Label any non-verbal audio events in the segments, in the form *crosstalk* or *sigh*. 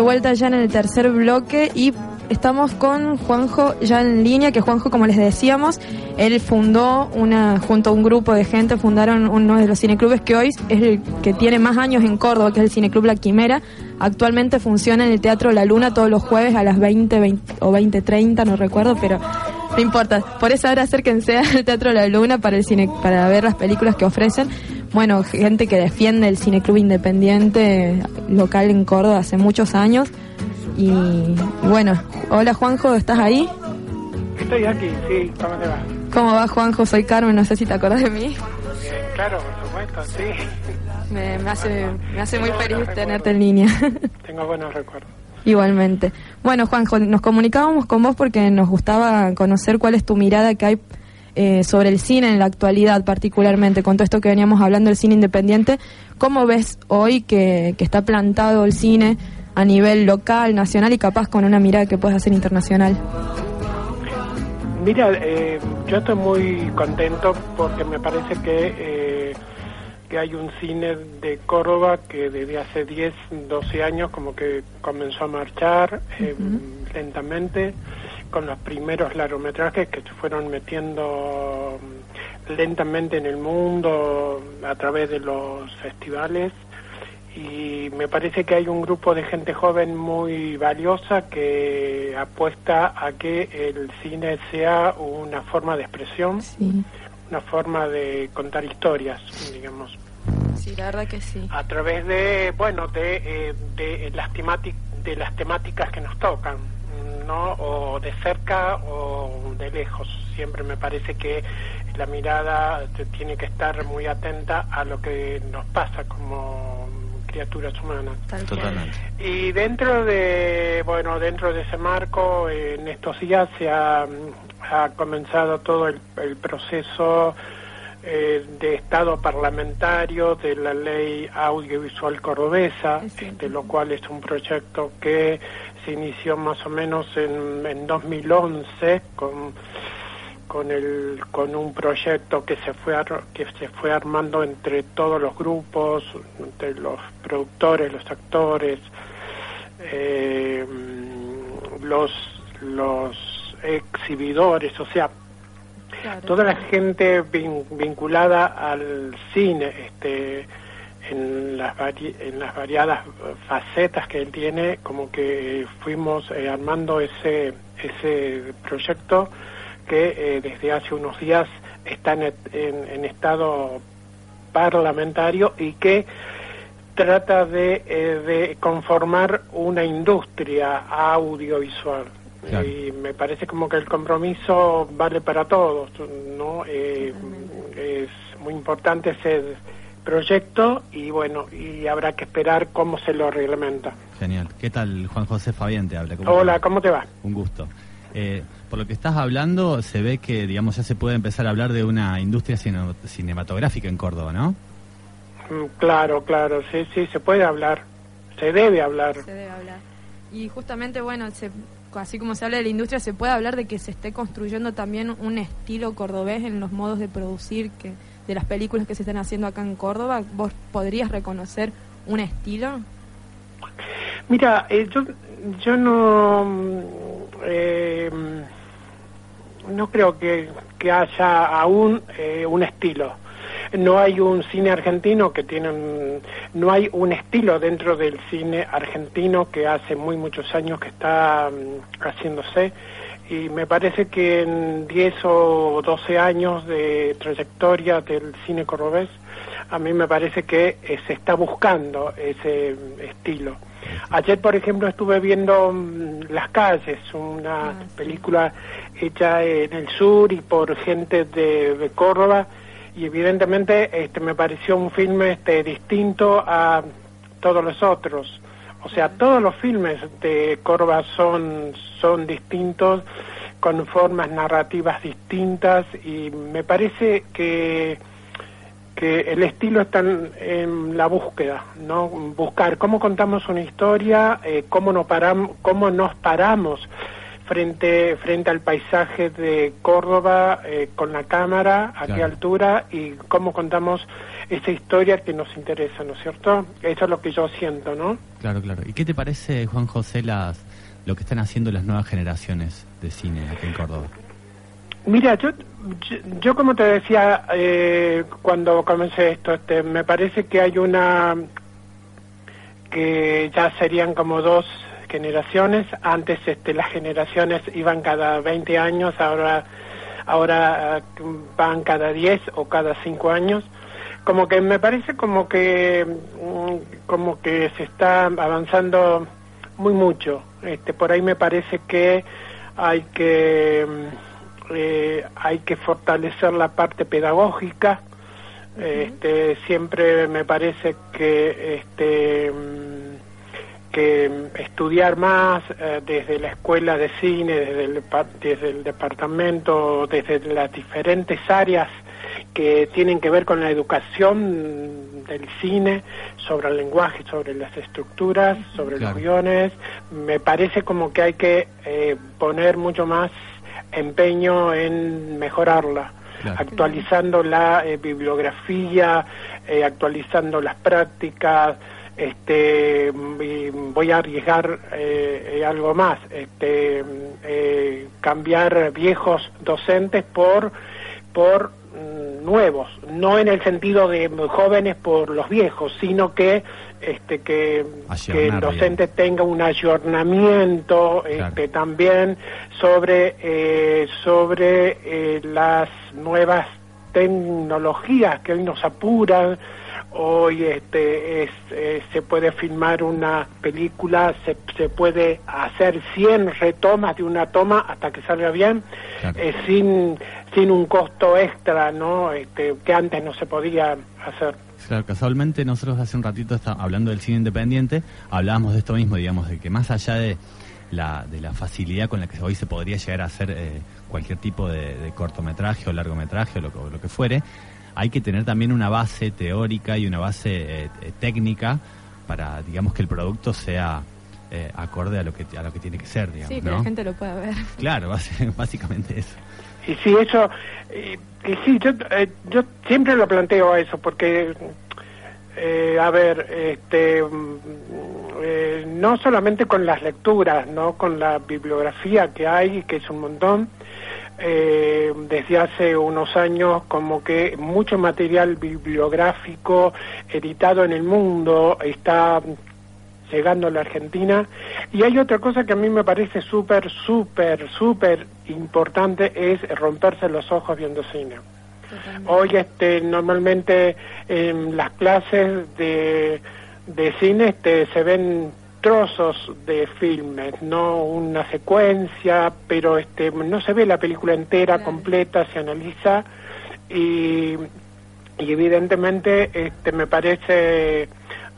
de vuelta ya en el tercer bloque y estamos con Juanjo ya en línea, que Juanjo, como les decíamos, él fundó una, junto a un grupo de gente, fundaron uno de los cineclubes que hoy es el que tiene más años en Córdoba, que es el Cineclub La Quimera. Actualmente funciona en el Teatro La Luna todos los jueves a las 20, 20 o 20.30, no recuerdo, pero no importa. Por esa hora acérquense al Teatro La Luna para el cine, para ver las películas que ofrecen bueno, gente que defiende el cineclub independiente local en Córdoba hace muchos años. Y, bueno, hola Juanjo, ¿estás ahí? Estoy aquí, sí, ¿cómo te va? ¿Cómo va Juanjo? Soy Carmen, no sé si te acordás de mí. claro, por supuesto, sí. Me, hace, me hace muy feliz tenerte en línea. *laughs* Tengo buenos recuerdos. Igualmente. Bueno, Juanjo, nos comunicábamos con vos porque nos gustaba conocer cuál es tu mirada que hay eh, sobre el cine en la actualidad, particularmente con todo esto que veníamos hablando del cine independiente. ¿Cómo ves hoy que, está plantado el cine a nivel local, nacional y capaz con una mirada que puedes hacer internacional? Mira, eh, yo estoy muy contento porque me parece que, eh, que hay un cine de Córdoba que desde hace 10, 12 años como que comenzó a marchar lentamente con los primeros largometrajes que se fueron metiendo mm, lentamente en el mundo a través de los festivales y me parece que hay un grupo de gente joven muy valiosa que apuesta a que el cine sea una forma de expresión, una forma de contar historias, digamos. Sí, la verdad que sí. A través de, bueno, de, eh, de, las, de las temáticas que nos tocan o de cerca o de lejos. Siempre me parece que la mirada tiene que estar muy atenta a lo que nos pasa como criaturas humanas. Y dentro de, bueno, dentro de ese marco, en estos días se ha, comenzado todo el, proceso eh, de Estado parlamentario de la ley audiovisual cordobesa, de lo cual es un proyecto que se inició más o menos en, en 2011 con con el con un proyecto que se fue que se fue armando entre todos los grupos entre los productores los actores eh, los los exhibidores o sea toda la gente vinculada al cine este en las, en las variadas facetas que él tiene, como que fuimos eh, armando ese, ese proyecto que eh, desde hace unos días está en, en, estado parlamentario y que trata de, eh, de conformar una industria audiovisual. Y me parece como que el compromiso vale para todos, ¿no? es muy importante ese proyecto y bueno, y habrá que esperar cómo se lo reglamenta. Genial. ¿Qué tal, Juan José Fabián te habla? Hola, ¿cómo te va? Un gusto. Eh, por lo que estás hablando, se ve que, digamos, ya se puede empezar a hablar de una industria cinematográfica en Córdoba, ¿no? Mm, claro, claro, sí, sí, se puede hablar, se debe hablar. Se debe hablar. Y justamente, bueno, así como se habla de la industria, se puede hablar de que se esté construyendo también un estilo cordobés en los modos de producir que de las películas que se están haciendo acá en Córdoba, ¿vos podrías reconocer un estilo? Mira, eh, yo, yo no, eh, no creo que, que haya aún eh, un estilo. No hay un cine argentino que tiene no hay un estilo dentro del cine argentino que hace muy muchos años que está mm, haciéndose y me parece que en 10 o 12 años de trayectoria del cine cordobés, a mí me parece que eh, se está buscando ese estilo. Ayer, por ejemplo, estuve viendo mm, Las calles, una ah, película hecha en el sur y por gente de, Córdoba, y evidentemente este, me pareció un filme este, distinto a todos los otros. O sea, todos los filmes de Corva son, son distintos, con formas narrativas distintas y me parece que, que el estilo está en, la búsqueda, ¿no? Buscar cómo contamos una historia, eh, cómo, nos paramos, cómo nos paramos frente, frente al paisaje de Córdoba eh, con la cámara, a qué altura y cómo contamos esa historia que nos interesa, ¿no es cierto? Eso es lo que yo siento, ¿no? Claro, claro. ¿Y qué te parece, Juan José, las, lo que están haciendo las nuevas generaciones de cine aquí en Córdoba? Mira, yo, yo, como te decía eh, cuando comencé esto, este, me parece que hay una que ya serían como dos generaciones. Antes este, las generaciones iban cada 20 años, ahora ahora eh, van cada 10 o cada 5 años. Como que me parece como que mm, como que se está avanzando muy mucho. Este, por ahí me parece que hay que mm, eh, hay que fortalecer la parte pedagógica. Este, siempre me parece que este mm, que estudiar más eh, desde la escuela de cine, desde el, desde el departamento, desde las diferentes áreas que tienen que ver con la educación del cine, sobre el lenguaje, sobre las estructuras, sobre los guiones. Me parece como que hay que eh, poner mucho más empeño en mejorarla. actualizando la eh, bibliografía, actualizando las prácticas, este voy a arriesgar eh, algo más. Este eh, cambiar viejos docentes por por mm, nuevos. No en el sentido de jóvenes por los viejos sino que este que, el docente tenga un ayornamiento este, también sobre eh, sobre las nuevas tecnologías que hoy nos apuran hoy este eh, se puede filmar una película se, se puede hacer 100 retomas de una toma hasta que salga bien eh, sin sin un costo extra no este, que antes no se podía hacer. Claro, casualmente nosotros hace un ratito hablando del cine independiente, hablábamos de esto mismo, digamos, de que más allá de la, de la facilidad con la que hoy se podría llegar a hacer eh, cualquier tipo de, cortometraje o largometraje o lo, lo que fuere, hay que tener también una base teórica y una base eh, eh, técnica para, digamos, que el producto sea eh, acorde a lo que a lo que tiene que ser, digamos. Sí, que la gente lo pueda ver. Claro, *laughs* básicamente eso. Y sí, eso, y sí, yo, yo siempre lo planteo a eso, porque, a ver, este, mm, no solamente con las lecturas, no con la bibliografía que hay, que es un montón, eh, desde hace unos años como que mucho material bibliográfico editado en el mundo está llegando a la Argentina. Y hay otra cosa que a mí me parece súper, súper, súper importante, es romperse los ojos viendo cine. Hoy este, normalmente en las clases de, de cine este, se ven trozos de filmes, no una secuencia, pero este no se ve la película entera, completa, se analiza y, y evidentemente este me parece,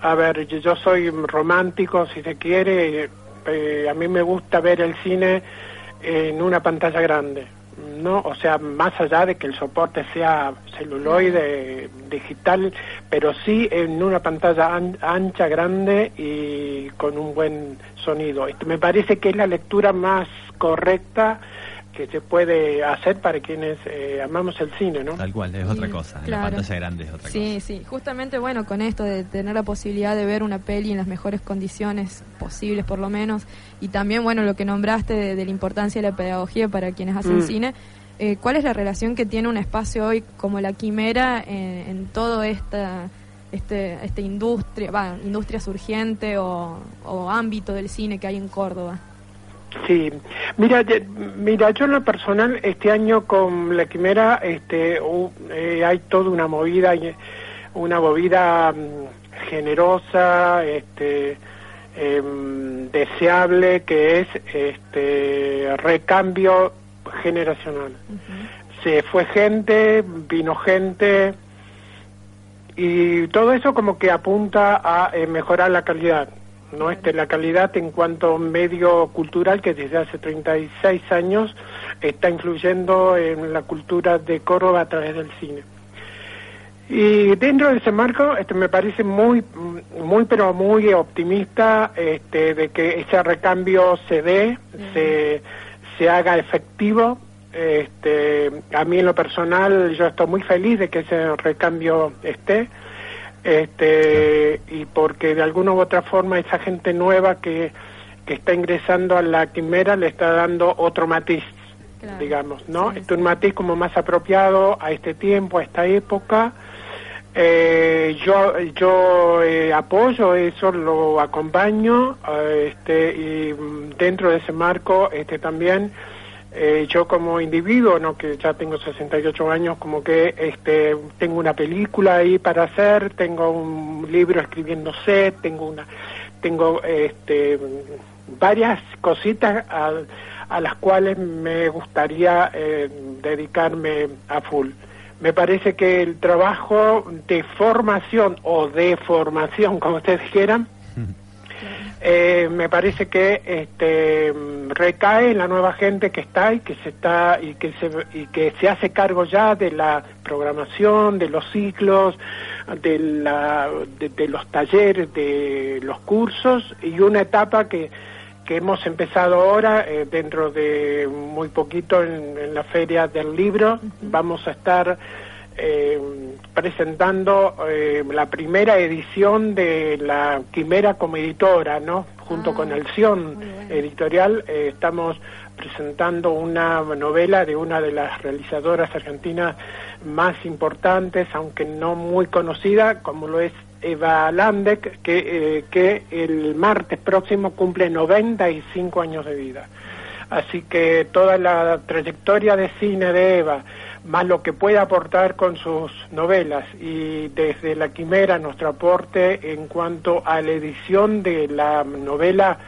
a ver, yo soy romántico si se quiere, eh, a mí me gusta ver el cine en una pantalla grande no, o sea, más allá de que el soporte sea celuloide, digital, pero sí en una pantalla ancha, grande y con un buen sonido. Me parece que es la lectura más correcta que se puede hacer para quienes eh, amamos el cine, ¿no? Tal cual, es otra cosa, la pantalla grande es otra cosa. Sí, sí, justamente, bueno, con esto de tener la posibilidad de ver una peli en las mejores condiciones posibles, por lo menos, y también, bueno, lo que nombraste de, la importancia de la pedagogía para quienes hacen mm. cine, eh, ¿cuál es la relación que tiene un espacio hoy como la Quimera en, en todo esta... Este, esta industria, va, industria surgiente o ámbito del cine que hay en Córdoba. Sí, mira, mira, yo en lo personal este año con la quimera, este, eh, hay toda una movida, una movida mm, generosa, este, em, deseable, que es este recambio generacional. Se fue gente, vino gente y todo eso como que apunta a eh, mejorar la calidad no este, la calidad en cuanto a medio cultural que desde hace 36 años está influyendo en la cultura de Córdoba a través del cine. Y dentro de ese marco, este, me parece muy, muy pero muy optimista este, de que ese recambio se dé, se, se haga efectivo. Este, a mí en lo personal, yo estoy muy feliz de que ese recambio esté este y porque de alguna u otra forma esa gente nueva que, que está ingresando a la quimera le está dando otro matiz, digamos, ¿no? es un matiz como más apropiado a este tiempo, a esta época. Eh, yo yo eh, apoyo eso, lo acompaño, eh, este y mm, dentro de ese marco, este también eh, yo como individuo, no que ya tengo 68 años, como que este tengo una película ahí para hacer, tengo un libro escribiéndose, tengo una tengo este varias cositas a, a las cuales me gustaría eh, dedicarme a full. Me parece que el trabajo de formación o de formación, como ustedes quieran, eh, me parece que este, recae en la nueva gente que está y que se está y que se y que se hace cargo ya de la programación, de los ciclos, de, la, de, los talleres, de los cursos y una etapa que, que hemos empezado ahora eh, dentro de muy poquito en, la feria del libro. Vamos a estar eh, presentando eh, la primera edición de la Quimera como editora, ¿no? Junto ah, con el Sion Editorial eh, estamos presentando una novela de una de las realizadoras argentinas más importantes, aunque no muy conocida, como lo es Eva Landek, que, que el martes próximo cumple 95 años de vida. Así que toda la trayectoria de cine de Eva, más lo que puede aportar con sus novelas y desde La Quimera nuestro aporte en cuanto a la edición de la novela,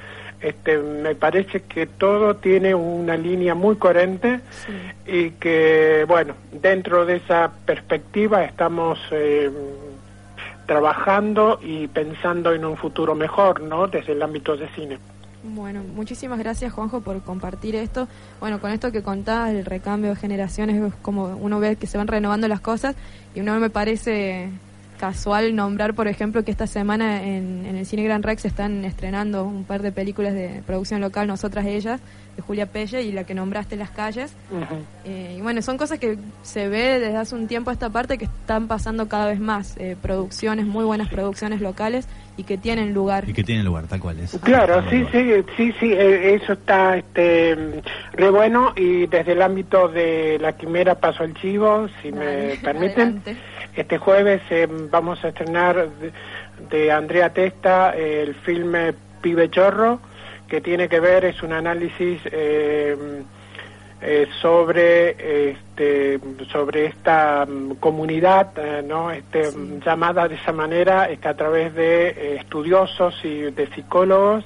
este, me parece que todo tiene una línea muy coherente y que, bueno, dentro de esa perspectiva estamos eh, trabajando y pensando en un futuro mejor, ¿no? Desde el ámbito de cine. Bueno, muchísimas gracias Juanjo por compartir esto. Bueno, con esto que contás, el recambio de generaciones, es como uno ve que se van renovando las cosas y uno me parece casual nombrar, por ejemplo, que esta semana en, el Cine Gran Rex están estrenando un par de películas de producción local, Nosotras Ellas, de Julia Pelle y la que nombraste Las Calles. Eh, y bueno, son cosas que se ve desde hace un tiempo a esta parte que están pasando cada vez más. Eh, producciones, muy buenas producciones locales y que tienen lugar. Y que tienen lugar, tal cual es. Claro, sí, sí, sí, sí, eh, eso está este, re bueno y desde el ámbito de la quimera paso al chivo, si me *laughs* permiten. Este jueves eh, vamos a estrenar de, Andrea Testa el filme Pibe Chorro, que tiene que ver, es un análisis... Eh, sobre este, sobre esta mm, comunidad eh, no este, llamada de esa manera este, a través de eh, estudiosos y de psicólogos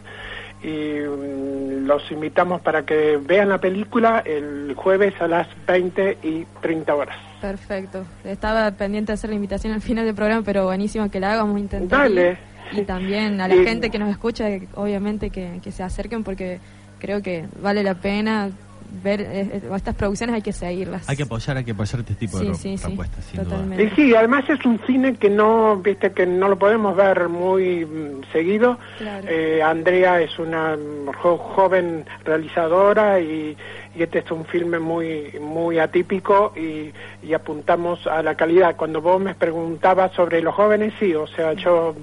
y mm, los invitamos para que vean la película el jueves a las 20 y 30 horas. Perfecto. Estaba pendiente de hacer la invitación al final del programa, pero buenísimo que la hagamos, intentar. Dale. Y también a la gente que nos escucha, obviamente que, que se acerquen porque creo que vale la pena ver eh, eh, estas producciones hay que seguirlas. Hay que apoyar, hay que apoyar este tipo de sí, propuestas. Sí, totalmente. sí, además es un cine que no, viste, que no lo podemos ver muy mm, seguido. Eh, Andrea es una joven realizadora y, y, este es un filme muy, muy atípico y, y apuntamos a la calidad. Cuando vos me preguntabas sobre los jóvenes, sí, o sea, yo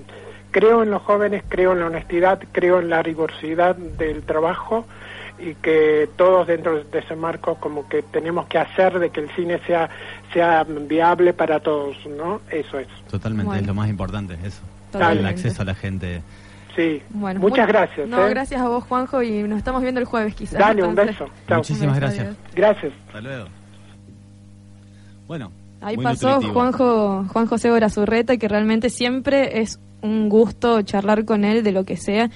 creo en los jóvenes, creo en la honestidad, creo en la rigurosidad del trabajo y que todos dentro de ese marco como que tenemos que hacer de que el cine sea sea viable para todos, ¿no? Eso es. Totalmente, es lo más importante, eso. El acceso a la gente. Sí, bueno, muchas gracias. No, ¿eh? gracias a vos, Juanjo, y nos estamos viendo el jueves quizás. Dale, un beso. Muchísimas gracias. Gracias. Hasta luego. Bueno. Ahí pasó Juanjo, Juan José Gorazurreta, que realmente siempre es un gusto charlar con él de lo que sea.